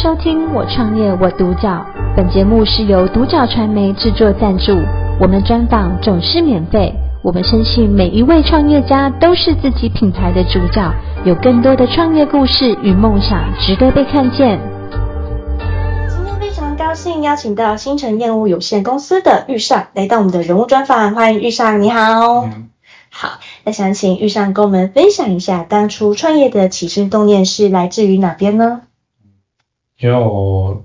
收听我创业我独角，本节目是由独角传媒制作赞助，我们专访总是免费。我们相信每一位创业家都是自己品牌的主角，有更多的创业故事与梦想值得被看见。今天非常高兴邀请到新城燕务有限公司的钰尚来到我们的人物专访，欢迎钰尚，你好。嗯、好，那想请钰尚跟我们分享一下，当初创业的起心动念是来自于哪边呢？因为我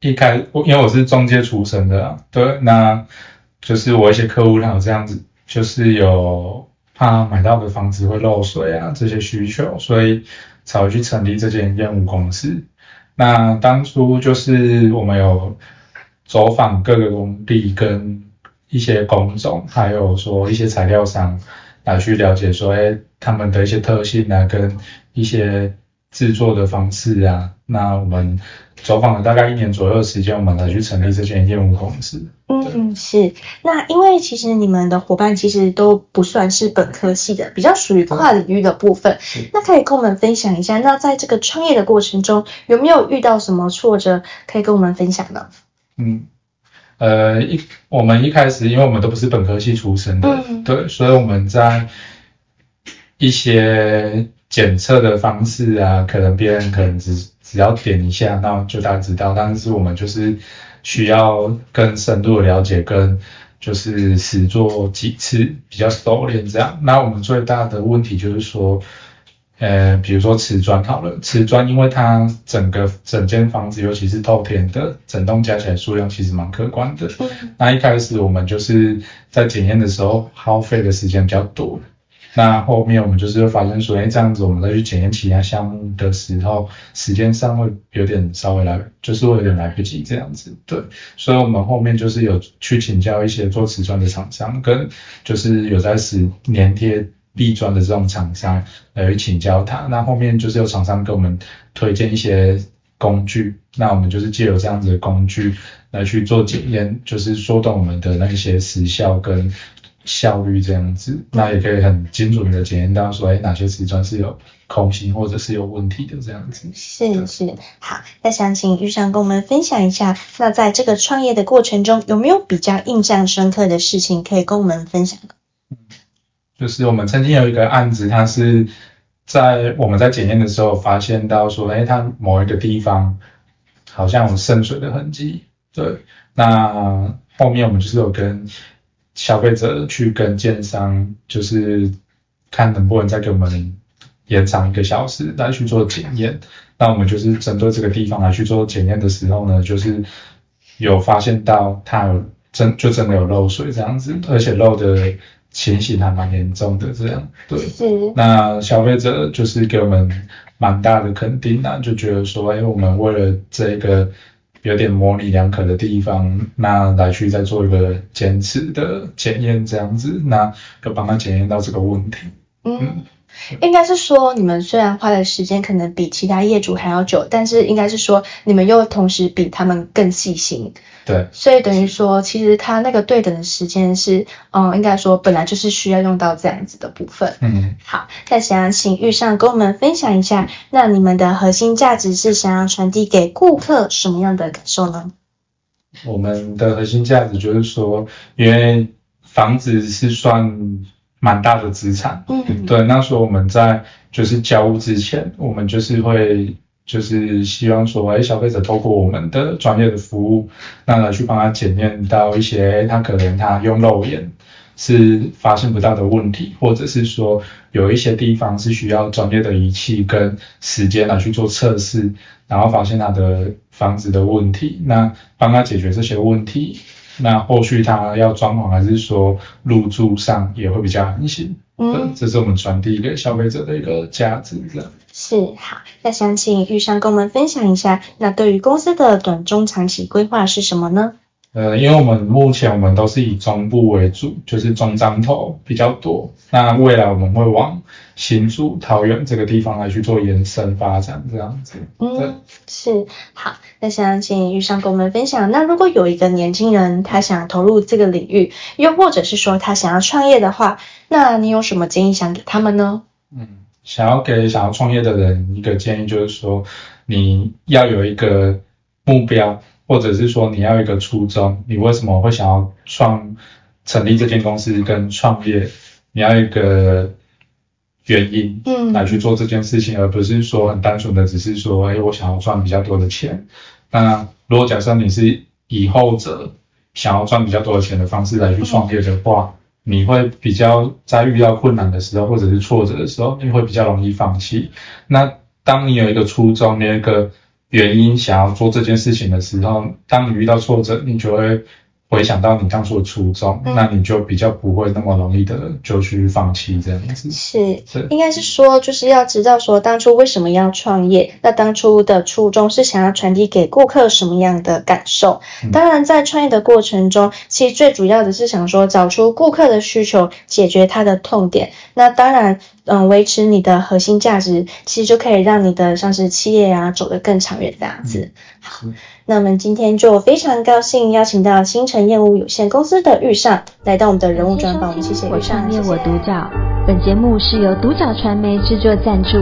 一开，因为我是中介出身的，对，那就是我一些客户他有这样子，就是有怕买到的房子会漏水啊这些需求，所以才会去成立这间业务公司。那当初就是我们有走访各个工地跟一些工种，还有说一些材料商来去了解说，哎，他们的一些特性啊，跟一些。制作的方式啊，那我们走访了大概一年左右的时间，我们才去成立这间业务公司。嗯，是。那因为其实你们的伙伴其实都不算是本科系的，比较属于跨领域的部分。嗯、那可以跟我们分享一下，那在这个创业的过程中，有没有遇到什么挫折，可以跟我们分享呢？嗯，呃，一我们一开始，因为我们都不是本科系出身的，嗯、对，所以我们在一些。检测的方式啊，可能别人可能只只要点一下，那就大家知道。但是我们就是需要更深入的了解，跟就是实做几次比较熟练这样。那我们最大的问题就是说，呃，比如说瓷砖好了，瓷砖因为它整个整间房子，尤其是透天的，整栋加起来数量其实蛮可观的。那一开始我们就是在检验的时候耗费的时间比较多。那后面我们就是发现说，哎，这样子我们再去检验其他项目的时候，时间上会有点稍微来，就是会有点来不及这样子，对。所以我们后面就是有去请教一些做瓷砖的厂商，跟就是有在使粘贴壁砖的这种厂商来请教他。那后面就是有厂商给我们推荐一些工具，那我们就是借由这样子的工具来去做检验，就是缩短我们的那些时效跟。效率这样子，那也可以很精准的检验到说，哎，哪些瓷砖是有空心或者是有问题的这样子。是是，好，那想请玉尚跟我们分享一下，那在这个创业的过程中，有没有比较印象深刻的事情可以跟我们分享？嗯，就是我们曾经有一个案子，它是在我们在检验的时候发现到说，哎，它某一个地方好像有渗水的痕迹。对，那后面我们就是有跟。消费者去跟建商，就是看能不能再给我们延长一个小时来去做检验。那我们就是针对这个地方来去做检验的时候呢，就是有发现到它有真就真的有漏水这样子，而且漏的情形还蛮严重的这样。对，那消费者就是给我们蛮大的肯定啊，就觉得说，哎，我们为了这个。有点模棱两可的地方，那来去再做一个坚持的检验，这样子，那就帮他检验到这个问题。嗯。嗯应该是说，你们虽然花的时间可能比其他业主还要久，但是应该是说，你们又同时比他们更细心。对。所以等于说，其实他那个对等的时间是，嗯，应该说本来就是需要用到这样子的部分。嗯。好，那想要请玉上跟我们分享一下，那你们的核心价值是想要传递给顾客什么样的感受呢？我们的核心价值就是说，因为房子是算。蛮大的资产，嗯，对，那时候我们在就是交屋之前，我们就是会就是希望说，哎，消费者透过我们的专业的服务，那来去帮他检验到一些他可能他用肉眼是发现不到的问题，或者是说有一些地方是需要专业的仪器跟时间来去做测试，然后发现他的房子的问题，那帮他解决这些问题。那后续他要装潢还是说入住上也会比较安心，嗯，这是我们传递给消费者的一个价值，这样。是，好，那想请玉山跟我们分享一下，那对于公司的短中长期规划是什么呢？呃，因为我们目前我们都是以中部为主，就是中彰投比较多。那未来我们会往新竹、桃园这个地方来去做延伸发展，这样子。嗯，是。好，那想请玉尚跟我们分享，那如果有一个年轻人他想投入这个领域，又或者是说他想要创业的话，那你有什么建议想给他们呢？嗯，想要给想要创业的人一个建议就是说，你要有一个目标，或者是说你要一个初衷，你为什么会想要创成立这间公司跟创业？你要一个原因，嗯，来去做这件事情，嗯、而不是说很单纯的只是说，哎，我想要赚比较多的钱。那如果假设你是以后者，想要赚比较多的钱的方式来去创业的话，嗯、你会比较在遇到困难的时候或者是挫折的时候，你会比较容易放弃。那当你有一个初衷，你有一个原因想要做这件事情的时候，当你遇到挫折，你就会。回想到你当初的初衷，嗯、那你就比较不会那么容易的就去放弃这样子。是，是应该是说，就是要知道说当初为什么要创业，那当初的初衷是想要传递给顾客什么样的感受？嗯、当然，在创业的过程中，其实最主要的是想说找出顾客的需求，解决他的痛点。那当然，嗯，维持你的核心价值，其实就可以让你的像是企业啊走得更长远这样子。嗯、好。那我们今天就非常高兴邀请到新城业务有限公司的玉上来到我们的人物专访，我们谢谢。我创业我独角，本节目是由独角传媒制作赞助，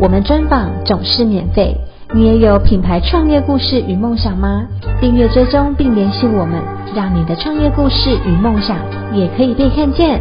我们专访总是免费。你也有品牌创业故事与梦想吗？订阅追踪并联系我们，让你的创业故事与梦想也可以被看见。